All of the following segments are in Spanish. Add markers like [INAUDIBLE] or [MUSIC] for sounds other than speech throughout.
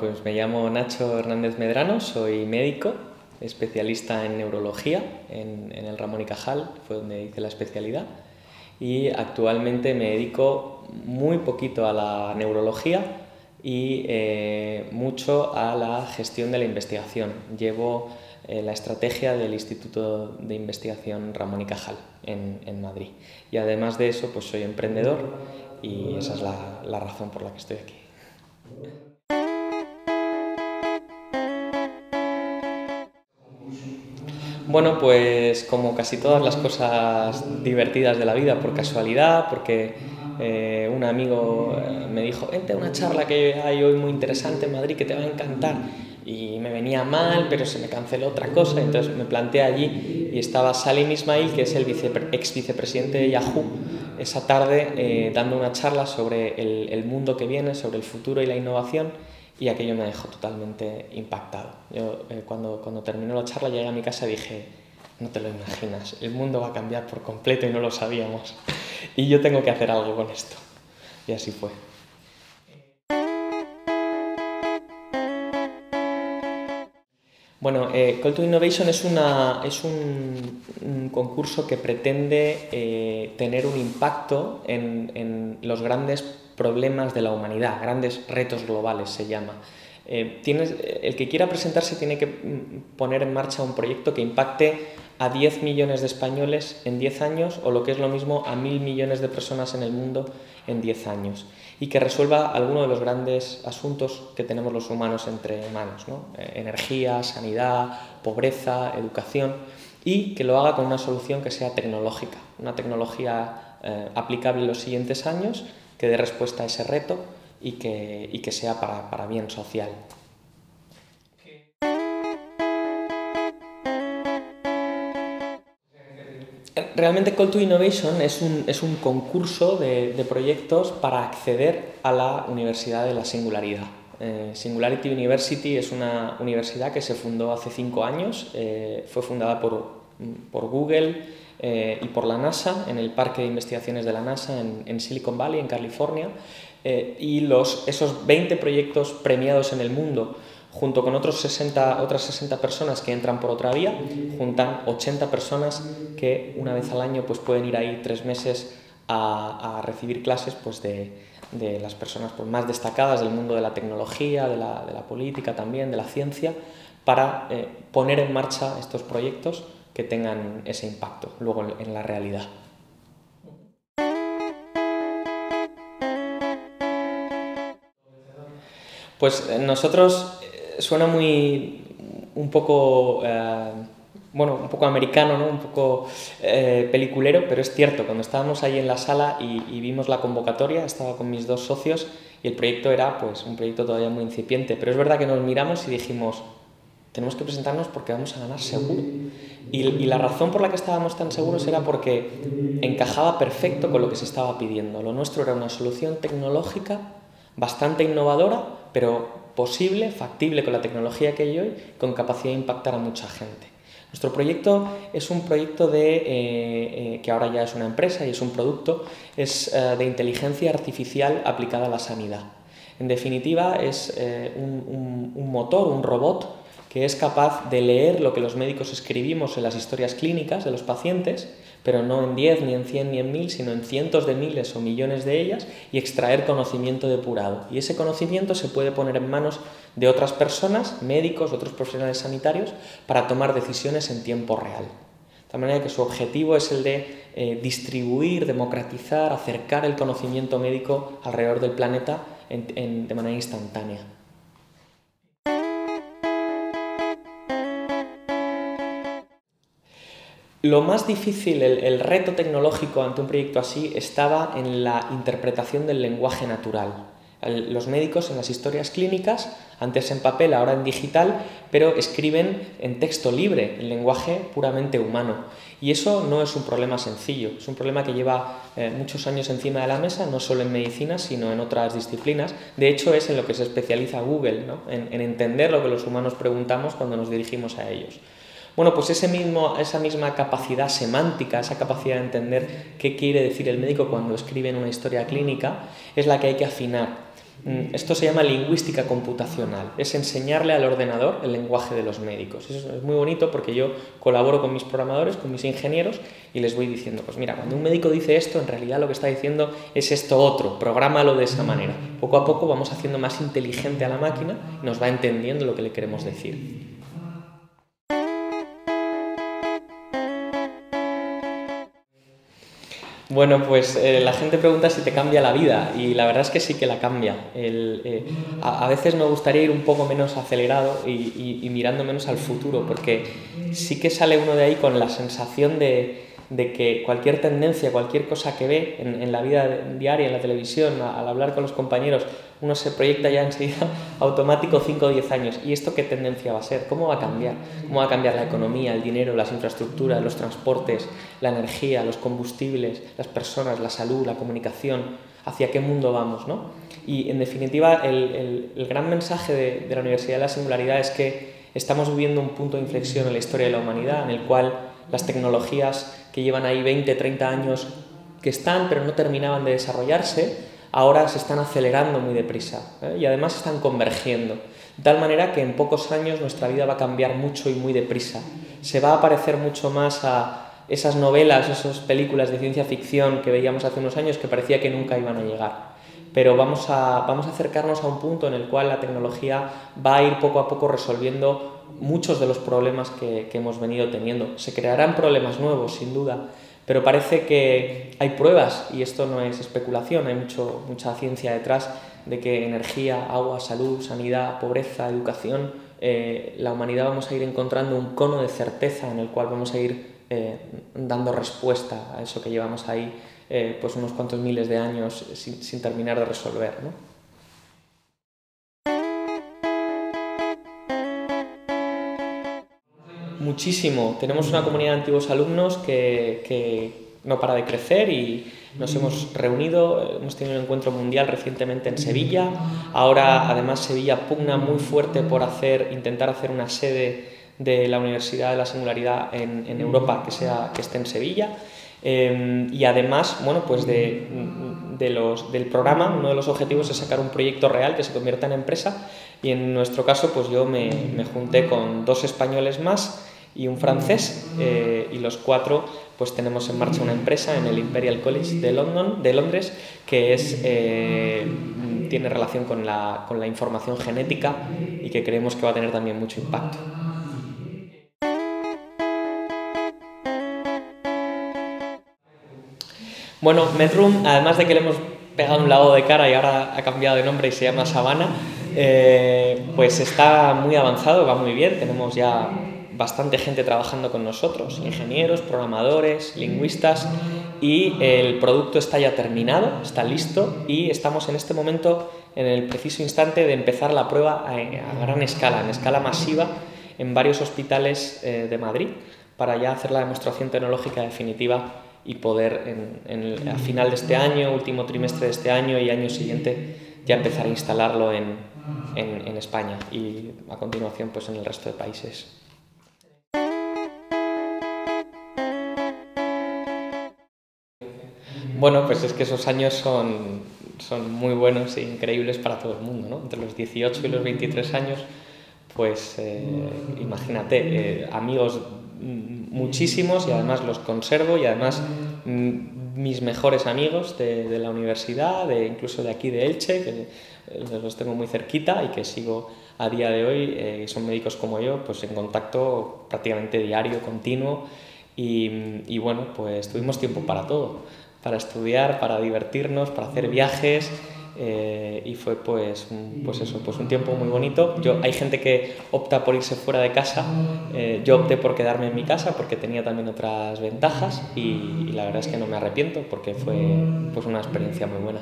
Pues me llamo Nacho Hernández Medrano, soy médico, especialista en neurología en, el Ramón y Cajal, fue donde hice la especialidad, y actualmente me dedico muy poquito a la neurología y eh, mucho a la gestión de la investigación. Llevo eh, la estrategia del Instituto de Investigación Ramón y Cajal en, en, Madrid. Y además de eso, pues soy emprendedor y esa es la, la razón por la que estoy aquí. Bueno, pues como casi todas las cosas divertidas de la vida, por casualidad, porque eh, un amigo eh, me dijo, vente a una charla que hay hoy muy interesante en Madrid que te va a encantar. Y me venía mal, pero se me canceló otra cosa, entonces me planteé allí y estaba Salim Ismail, que es el ex vicepresidente de Yahoo, esa tarde eh, dando una charla sobre el mundo que viene, sobre el futuro y la innovación y aquello me dejó totalmente impactado. Yo eh, cuando, cuando terminó la charla llegué a mi casa y dije, no te lo imaginas, el mundo va a cambiar por completo y no lo sabíamos. Y yo tengo que hacer algo con esto. Y así fue. Bueno, eh, Call to Innovation es, una, es un, concurso que pretende eh, tener un impacto en, en los grandes problemas de la humanidad, grandes retos globales se llama. Eh, tienes, el que quiera presentarse tiene que mm, poner en marcha un proyecto que impacte a 10 millones de españoles en 10 años o lo que es lo mismo a mil millones de personas en el mundo en 10 años. Y que resuelva alguno de los grandes asuntos que tenemos los humanos entre manos, eh, energía, sanidad, pobreza, educación. Y que lo haga con una solución que sea tecnológica, una tecnología eh, aplicable en los siguientes años que dé respuesta a ese reto y que, y que sea para, para bien social. Realmente Call to Innovation es un, es un concurso de, de, proyectos para acceder a la Universidad de la Singularidad. Eh, Singularity University es una universidad que se fundó hace cinco años, eh, fue fundada por, por Google, eh, y por la NASA, en el Parque de Investigaciones de la NASA en, Silicon Valley, en California, eh, y esos 20 proyectos premiados en el mundo, junto con otros 60, otras 60 personas que entran por otra vía, juntan 80 personas que una vez al año pues, pueden ir ahí tres meses a, recibir clases pues, de, de las personas pues, más destacadas del mundo de la tecnología, de la, de la política también, de la ciencia, para eh, poner en marcha estos proyectos que tengan ese impacto luego en la realidad. Pues eh, nosotros eh, suena muy un poco eh, bueno, un poco americano, ¿no? un poco peliculero, pero es cierto, cuando estábamos ahí en la sala y, y, vimos la convocatoria, estaba con mis dos socios y el proyecto era pues un proyecto todavía muy incipiente, pero es verdad que nos miramos y dijimos, tenemos que presentarnos porque vamos a ganar seguro. Y, la razón por la que estábamos tan seguros era porque encajaba perfecto con lo que se estaba pidiendo. Lo nuestro era una solución tecnológica bastante innovadora, pero posible, factible con la tecnología que hay hoy, con capacidad de impactar a mucha gente. Nuestro proyecto es un proyecto de, eh, eh, que ahora ya es una empresa y es un producto, es eh, de inteligencia artificial aplicada a la sanidad. En definitiva, es un, un motor, un robot que es capaz de leer lo que los médicos escribimos en las historias clínicas de los pacientes, pero no en 10, ni en 100, ni en 1000, sino en cientos de miles o millones de ellas, y extraer conocimiento depurado. Y ese conocimiento se puede poner en manos de otras personas, médicos, otros profesionales sanitarios, para tomar decisiones en tiempo real. De manera que su objetivo es el de eh, distribuir, democratizar, acercar el conocimiento médico alrededor del planeta de manera instantánea. Lo más difícil, el, reto tecnológico ante un proyecto así estaba en la interpretación del lenguaje natural. los médicos en las historias clínicas, antes en papel, ahora en digital, pero escriben en texto libre, en lenguaje puramente humano. Y eso no es un problema sencillo, es un problema que lleva eh, muchos años encima de la mesa, no solo en medicina, sino en otras disciplinas. De hecho, es en lo que se especializa Google, en entender lo que los humanos preguntamos cuando nos dirigimos a ellos. Bueno, pues esa misma capacidad semántica, esa capacidad de entender qué quiere decir el médico cuando escribe en una historia clínica, es la que hay que afinar. Mm, esto se llama lingüística computacional, es enseñarle al ordenador el lenguaje de los médicos. Eso es muy bonito porque yo colaboro con mis programadores, con mis ingenieros y les voy diciendo, pues mira, cuando un médico dice esto, en realidad lo que está diciendo es esto otro, prográmalo de esa manera. Poco a poco vamos haciendo más inteligente a la máquina y nos va entendiendo lo que le queremos decir. Bueno, pues eh, la gente pregunta si te cambia la vida y la verdad es que sí que la cambia. Eh, a, veces me gustaría ir un poco menos acelerado y, mirando menos al futuro porque sí que sale uno de ahí con la sensación de, que cualquier tendencia, cualquier cosa que ve en, la vida diaria, en la televisión, al hablar con los compañeros, uno se proyecta ya enseguida [LAUGHS] automático 5 o 10 años. ¿Y esto qué tendencia va a ser? ¿Cómo va a cambiar? ¿Cómo va a cambiar la economía, el dinero, las infraestructuras, los transportes, la energía, los combustibles, las personas, la salud, la comunicación? ¿Hacia qué mundo vamos? ¿no? Y en definitiva, el, gran mensaje de, de la Universidad de la Singularidad es que estamos viviendo un punto de inflexión en la historia de la humanidad en el cual las tecnologías que llevan ahí 20, 30 años que están pero no terminaban de desarrollarse, ahora se están acelerando muy deprisa ¿eh? y además están convergiendo. De tal manera que en pocos años nuestra vida va a cambiar mucho y muy deprisa. Se va a parecer mucho más a esas novelas, esas películas de ciencia ficción que veíamos hace unos años que parecía que nunca iban a llegar. Pero vamos a, vamos a acercarnos a un punto en el cual la tecnología va a ir poco a poco resolviendo muchos de los problemas que, que hemos venido teniendo. Se crearán problemas nuevos, sin duda, pero parece que hay pruebas, y esto no es especulación, hay mucha ciencia detrás, de que energía, agua, salud, sanidad, pobreza, educación, eh, la humanidad vamos a ir encontrando un cono de certeza en el cual vamos a ir eh, dando respuesta a eso que llevamos ahí eh, pues unos cuantos miles de años sin, sin terminar de resolver. ¿no? Muchísimo. Tenemos una comunidad de antiguos alumnos que, no para de crecer y nos hemos reunido, hemos tenido un encuentro mundial recientemente en Sevilla. Ahora, además, Sevilla pugna muy fuerte por hacer, intentar hacer una sede de la Universidad de la Singularidad en, Europa que, sea, que esté en Sevilla. Em, y además, bueno, pues de, los, del programa, uno de los objetivos es sacar un proyecto real que se convierta en empresa. Y en nuestro caso, pues yo me, me junté con dos españoles más y un francés eh, y los cuatro pues tenemos en marcha una empresa en el Imperial College de, London, de Londres que es, eh, tiene relación con la, con la información genética y que creemos que va a tener también mucho impacto. Bueno, Medroom, además de que le hemos pegado un lado de cara y ahora ha cambiado de nombre y se llama Sabana, eh, pues está muy avanzado, va muy bien, tenemos ya bastante gente trabajando con nosotros, ingenieros, programadores, lingüistas, y el producto está ya terminado, está listo y estamos en este momento en el preciso instante de empezar la prueba a, gran escala, en escala masiva, en varios hospitales eh, de Madrid, para ya hacer la demostración tecnológica definitiva y poder en, a final de este año, último trimestre de este año y año siguiente ya empezar a instalarlo en, en España y a continuación pues en el resto de países. Bueno, pues es que esos años son, son muy buenos e increíbles para todo el mundo, ¿no? Entre los 18 y los 23 años, pues eh, imagínate, eh, amigos muchísimos y además los conservo y además mis mejores amigos de, la universidad, incluso de aquí de Elche, que eh, los tengo muy cerquita y que sigo a día de hoy, son médicos como yo, pues en contacto prácticamente diario, continuo y, y bueno, pues tuvimos tiempo para todo para estudiar, para divertirnos, para hacer viajes. Eh, y fue pues, pues eso, pues un tiempo muy bonito. Yo, hay gente que opta por irse fuera de casa, eh, yo opté por quedarme en mi casa porque tenía también otras ventajas y, y, la verdad es que no me arrepiento porque fue pues una experiencia muy buena.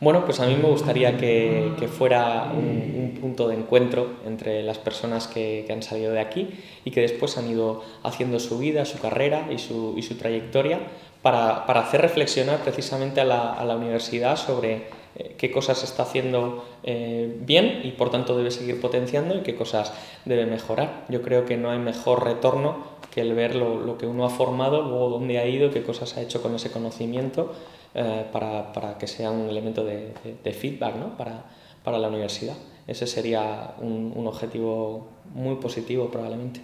Bueno, pues a mí me gustaría que, fuera un, punto de encuentro entre las personas que, han salido de aquí y que después han ido haciendo su vida, su carrera y su, trayectoria para, hacer reflexionar precisamente a la, universidad sobre eh, qué cosas está haciendo eh, bien y por tanto debe seguir potenciando y qué cosas debe mejorar. Yo creo que no hay mejor retorno que el ver lo, que uno ha formado, luego dónde ha ido, qué cosas ha hecho con ese conocimiento, eh, para, para, que sea un elemento de, de, feedback ¿no? para, para, la universidad. Ese sería un, un objetivo muy positivo probablemente.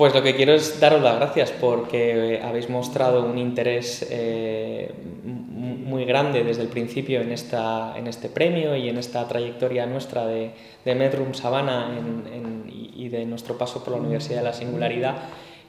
Pues lo que quiero es daros las gracias porque habéis mostrado un interés eh, muy grande desde el principio en, esta, en este premio y en esta trayectoria nuestra de, de Medroom Sabana y de nuestro paso por la Universidad de la Singularidad.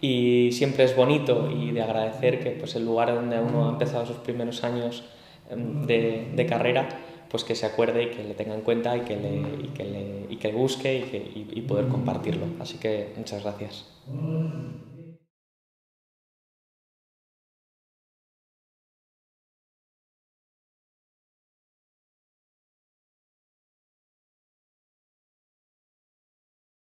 Y siempre es bonito y de agradecer que pues, el lugar donde uno ha empezado sus primeros años em, de, de carrera pues que se acuerde y que le tenga en cuenta y que le, y que le, y que busque y, que, y poder compartirlo. Así que muchas gracias.